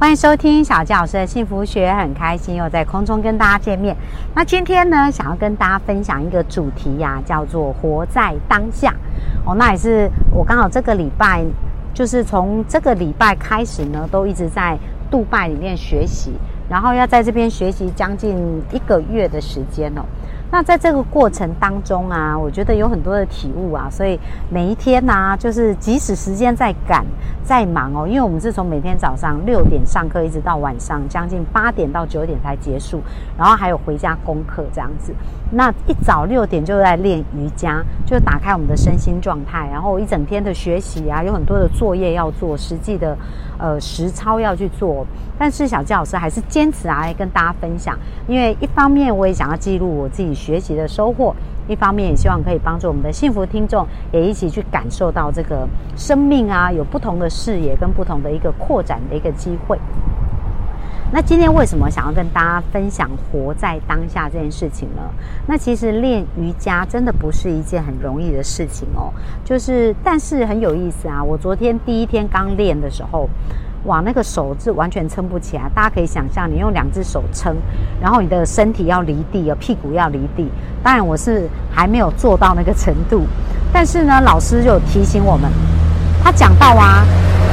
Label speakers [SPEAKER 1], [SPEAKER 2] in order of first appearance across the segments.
[SPEAKER 1] 欢迎收听小纪老师的幸福学，很开心又在空中跟大家见面。那今天呢，想要跟大家分享一个主题呀，叫做“活在当下”。哦，那也是我刚好这个礼拜，就是从这个礼拜开始呢，都一直在杜拜里面学习，然后要在这边学习将近一个月的时间哦。那在这个过程当中啊，我觉得有很多的体悟啊，所以每一天呢，就是即使时间在赶、在忙哦，因为我们是从每天早上六点上课，一直到晚上将近八点到九点才结束，然后还有回家功课这样子。那一早六点就在练瑜伽，就打开我们的身心状态，然后一整天的学习啊，有很多的作业要做，实际的呃实操要去做。但是小纪老师还是坚持啊，来跟大家分享，因为一方面我也想要记录我自己学习的收获，一方面也希望可以帮助我们的幸福听众也一起去感受到这个生命啊有不同的视野跟不同的一个扩展的一个机会。那今天为什么想要跟大家分享活在当下这件事情呢？那其实练瑜伽真的不是一件很容易的事情哦，就是但是很有意思啊。我昨天第一天刚练的时候，哇，那个手是完全撑不起来。大家可以想象，你用两只手撑，然后你的身体要离地，屁股要离地。当然我是还没有做到那个程度，但是呢，老师就提醒我们，他讲到啊，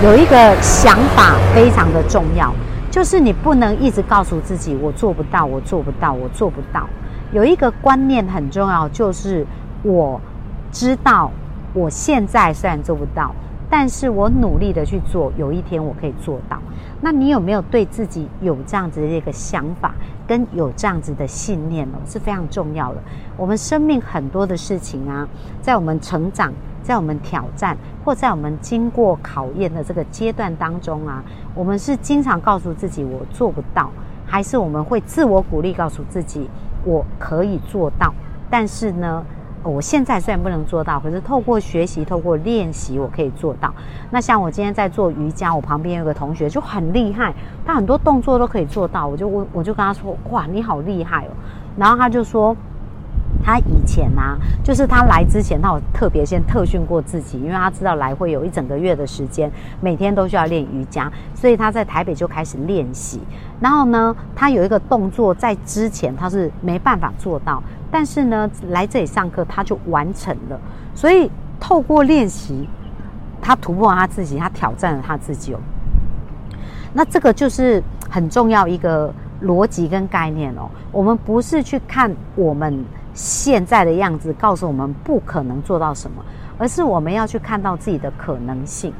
[SPEAKER 1] 有一个想法非常的重要。就是你不能一直告诉自己我做不到，我做不到，我做不到。有一个观念很重要，就是我知道我现在虽然做不到，但是我努力的去做，有一天我可以做到。那你有没有对自己有这样子的一个想法，跟有这样子的信念呢？是非常重要的。我们生命很多的事情啊，在我们成长。在我们挑战或在我们经过考验的这个阶段当中啊，我们是经常告诉自己我做不到，还是我们会自我鼓励告诉自己我可以做到？但是呢，我现在虽然不能做到，可是透过学习、透过练习，我可以做到。那像我今天在做瑜伽，我旁边有个同学就很厉害，他很多动作都可以做到。我就我我就跟他说：“哇，你好厉害哦！”然后他就说。他以前啊，就是他来之前，他有特别先特训过自己，因为他知道来会有一整个月的时间，每天都需要练瑜伽，所以他在台北就开始练习。然后呢，他有一个动作在之前他是没办法做到，但是呢，来这里上课他就完成了。所以透过练习，他突破他自己，他挑战了他自己哦。那这个就是很重要一个逻辑跟概念哦。我们不是去看我们。现在的样子告诉我们不可能做到什么，而是我们要去看到自己的可能性。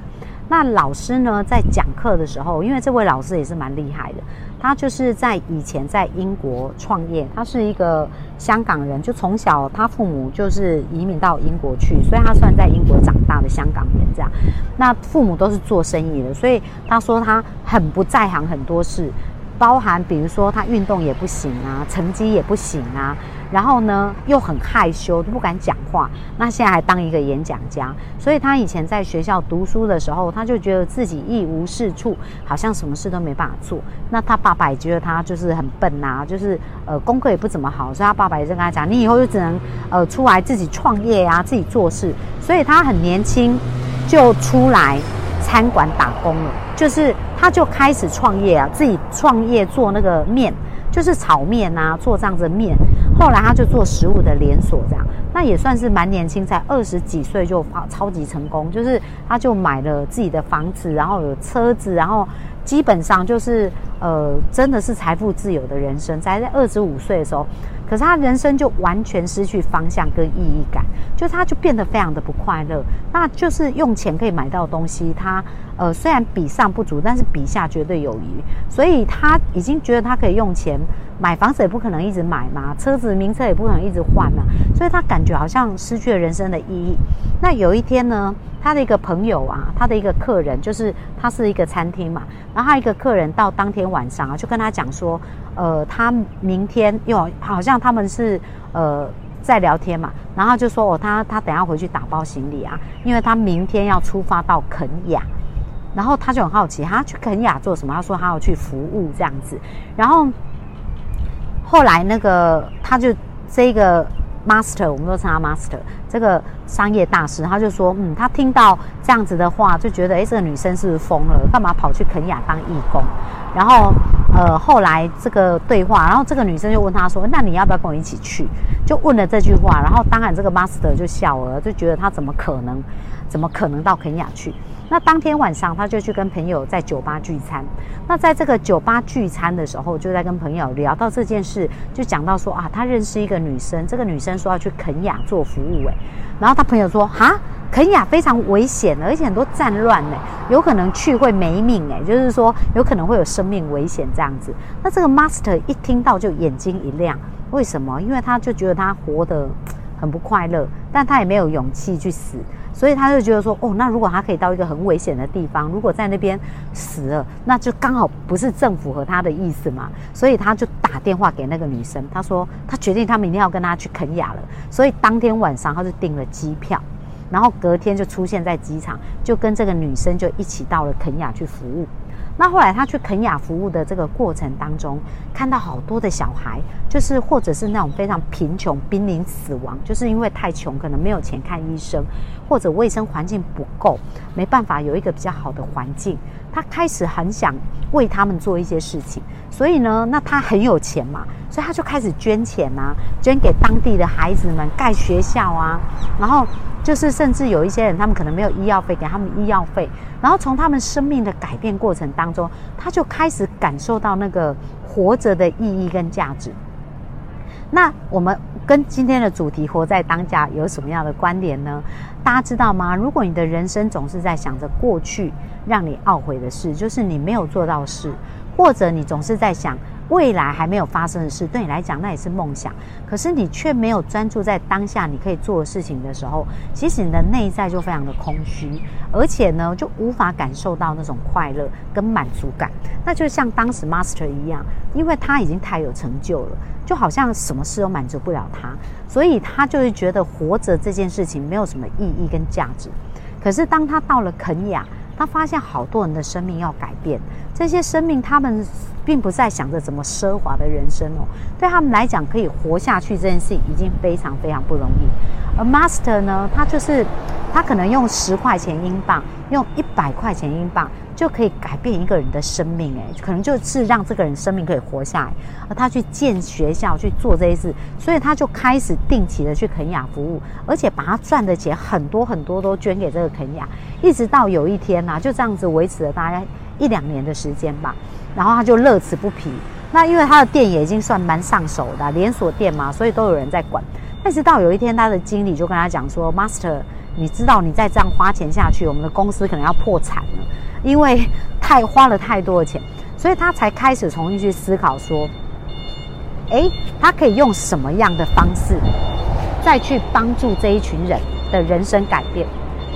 [SPEAKER 1] 那老师呢，在讲课的时候，因为这位老师也是蛮厉害的，他就是在以前在英国创业，他是一个香港人，就从小他父母就是移民到英国去，所以他算在英国长大的香港人这样。那父母都是做生意的，所以他说他很不在行很多事。包含比如说他运动也不行啊，成绩也不行啊，然后呢又很害羞，都不敢讲话。那现在还当一个演讲家，所以他以前在学校读书的时候，他就觉得自己一无是处，好像什么事都没办法做。那他爸爸也觉得他就是很笨呐，就是呃功课也不怎么好，所以他爸爸也在跟他讲，你以后就只能呃出来自己创业啊，自己做事。所以他很年轻就出来餐馆打工了，就是。他就开始创业啊，自己创业做那个面，就是炒面啊，做这样子的面。后来他就做食物的连锁，这样，那也算是蛮年轻，才二十几岁就发超级成功。就是他就买了自己的房子，然后有车子，然后基本上就是呃，真的是财富自由的人生。在在二十五岁的时候。可是他人生就完全失去方向跟意义感，就他就变得非常的不快乐。那就是用钱可以买到东西，他呃虽然比上不足，但是比下绝对有余。所以他已经觉得他可以用钱买房子，也不可能一直买嘛，车子名车也不可能一直换嘛。所以他感觉好像失去了人生的意义。那有一天呢，他的一个朋友啊，他的一个客人，就是他是一个餐厅嘛，然后他一个客人到当天晚上啊，就跟他讲说。呃，他明天又好像他们是呃在聊天嘛，然后就说哦，他他等下回去打包行李啊，因为他明天要出发到肯雅，然后他就很好奇，他去肯雅做什么？他说他要去服务这样子，然后后来那个他就这个 master，我们都称他 master，这个商业大师，他就说，嗯，他听到这样子的话，就觉得，哎，这个女生是不是疯了？干嘛跑去肯雅当义工？然后，呃，后来这个对话，然后这个女生就问他说：“那你要不要跟我一起去？”就问了这句话，然后当然这个 master 就笑了，就觉得他怎么可能，怎么可能到肯雅去？那当天晚上他就去跟朋友在酒吧聚餐。那在这个酒吧聚餐的时候，就在跟朋友聊到这件事，就讲到说啊，他认识一个女生，这个女生说要去肯雅做服务，诶，然后他朋友说哈。肯雅非常危险，而且很多战乱呢，有可能去会没命哎，就是说有可能会有生命危险这样子。那这个 master 一听到就眼睛一亮，为什么？因为他就觉得他活得很不快乐，但他也没有勇气去死，所以他就觉得说，哦，那如果他可以到一个很危险的地方，如果在那边死了，那就刚好不是正符合他的意思嘛，所以他就打电话给那个女生，他说他决定他明天要跟他去肯雅了，所以当天晚上他就订了机票。然后隔天就出现在机场，就跟这个女生就一起到了肯雅去服务。那后来他去肯雅服务的这个过程当中，看到好多的小孩，就是或者是那种非常贫穷、濒临死亡，就是因为太穷，可能没有钱看医生，或者卫生环境不够，没办法有一个比较好的环境。他开始很想为他们做一些事情，所以呢，那他很有钱嘛，所以他就开始捐钱啊，捐给当地的孩子们盖学校啊，然后。就是甚至有一些人，他们可能没有医药费，给他们医药费，然后从他们生命的改变过程当中，他就开始感受到那个活着的意义跟价值。那我们跟今天的主题“活在当下”有什么样的关联呢？大家知道吗？如果你的人生总是在想着过去让你懊悔的事，就是你没有做到事，或者你总是在想。未来还没有发生的事，对你来讲那也是梦想。可是你却没有专注在当下你可以做的事情的时候，其实你的内在就非常的空虚，而且呢，就无法感受到那种快乐跟满足感。那就像当时 Master 一样，因为他已经太有成就了，就好像什么事都满足不了他，所以他就会觉得活着这件事情没有什么意义跟价值。可是当他到了肯雅，他发现好多人的生命要改变，这些生命他们并不在想着怎么奢华的人生哦，对他们来讲，可以活下去这件事情已经非常非常不容易。而 Master 呢，他就是他可能用十块钱英镑，用一百块钱英镑。就可以改变一个人的生命，哎，可能就是让这个人生命可以活下来。而他去建学校，去做这些事，所以他就开始定期的去肯雅服务，而且把他赚的钱很多很多都捐给这个肯雅，一直到有一天呐，就这样子维持了大概一两年的时间吧。然后他就乐此不疲。那因为他的店也已经算蛮上手的连锁店嘛，所以都有人在管。但是到有一天，他的经理就跟他讲说：“Master，你知道你再这样花钱下去，我们的公司可能要破产了。”因为太花了太多的钱，所以他才开始重新去思考说：，哎，他可以用什么样的方式，再去帮助这一群人的人生改变，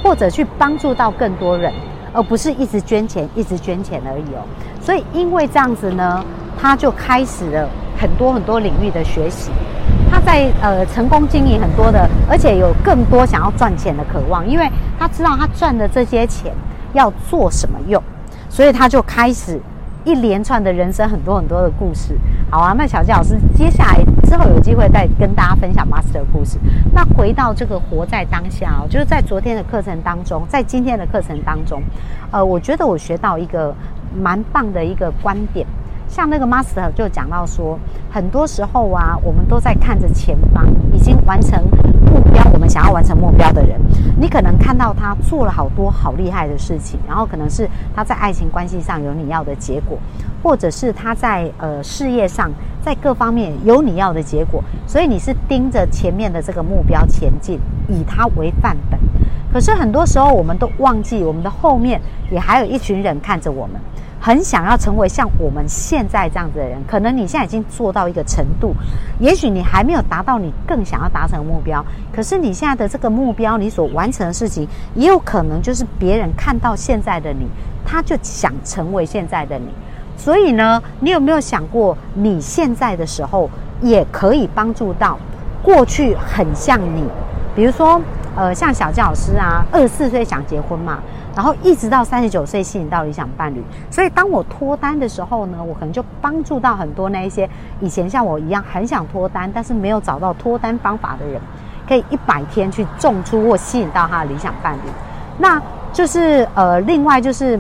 [SPEAKER 1] 或者去帮助到更多人，而不是一直捐钱、一直捐钱而已哦。所以因为这样子呢，他就开始了很多很多领域的学习。他在呃成功经营很多的，而且有更多想要赚钱的渴望，因为他知道他赚的这些钱。要做什么用？所以他就开始一连串的人生很多很多的故事。好啊，那小纪老师接下来之后有机会再跟大家分享 Master 的故事。那回到这个活在当下哦，就是在昨天的课程当中，在今天的课程当中，呃，我觉得我学到一个蛮棒的一个观点。像那个 Master 就讲到说，很多时候啊，我们都在看着前方，已经完成目标，我们想要完成目标的人。你可能看到他做了好多好厉害的事情，然后可能是他在爱情关系上有你要的结果，或者是他在呃事业上，在各方面有你要的结果，所以你是盯着前面的这个目标前进，以他为范本。可是很多时候，我们都忘记我们的后面也还有一群人看着我们。很想要成为像我们现在这样子的人，可能你现在已经做到一个程度，也许你还没有达到你更想要达成的目标，可是你现在的这个目标，你所完成的事情，也有可能就是别人看到现在的你，他就想成为现在的你。所以呢，你有没有想过，你现在的时候也可以帮助到过去很像你，比如说，呃，像小教师啊，二十四岁想结婚嘛，然后一直到三十九岁吸引到理想伴侣，所以当我脱单的时候呢，我可能就帮助到很多那一些以前像我一样很想脱单，但是没有找到脱单方法的人，可以一百天去种出或吸引到他的理想伴侣。那就是呃，另外就是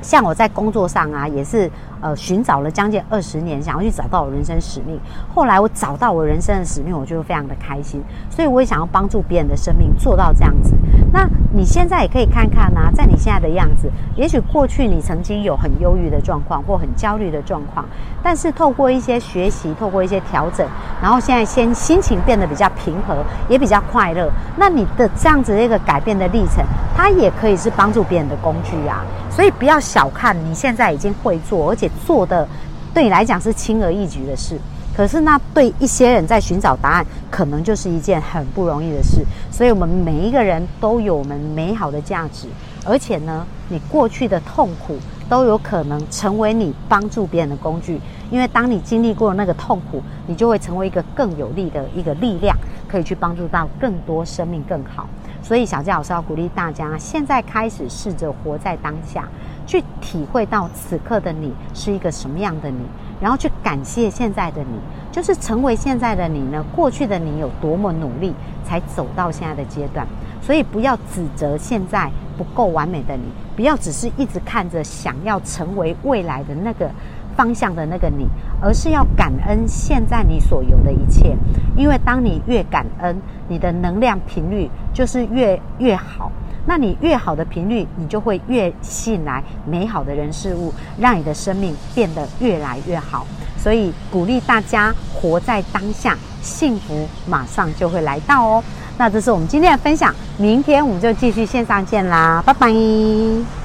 [SPEAKER 1] 像我在工作上啊，也是。呃，寻找了将近二十年，想要去找到我人生使命。后来我找到我人生的使命，我就非常的开心。所以我也想要帮助别人的生命做到这样子。那你现在也可以看看呐，在你现在的样子，也许过去你曾经有很忧郁的状况或很焦虑的状况，但是透过一些学习，透过一些调整，然后现在先心情变得比较平和，也比较快乐。那你的这样子的一个改变的历程，它也可以是帮助别人的工具啊。所以不要小看你现在已经会做，而且。做的对你来讲是轻而易举的事，可是那对一些人在寻找答案，可能就是一件很不容易的事。所以，我们每一个人都有我们美好的价值，而且呢，你过去的痛苦都有可能成为你帮助别人的工具。因为当你经历过那个痛苦，你就会成为一个更有力的一个力量，可以去帮助到更多生命更好。所以，小佳老师要鼓励大家，现在开始试着活在当下。去体会到此刻的你是一个什么样的你，然后去感谢现在的你，就是成为现在的你呢？过去的你有多么努力才走到现在的阶段？所以不要指责现在不够完美的你，不要只是一直看着想要成为未来的那个方向的那个你，而是要感恩现在你所有的一切，因为当你越感恩，你的能量频率就是越越好。那你越好的频率，你就会越吸引来美好的人事物，让你的生命变得越来越好。所以鼓励大家活在当下，幸福马上就会来到哦。那这是我们今天的分享，明天我们就继续线上见啦，拜拜。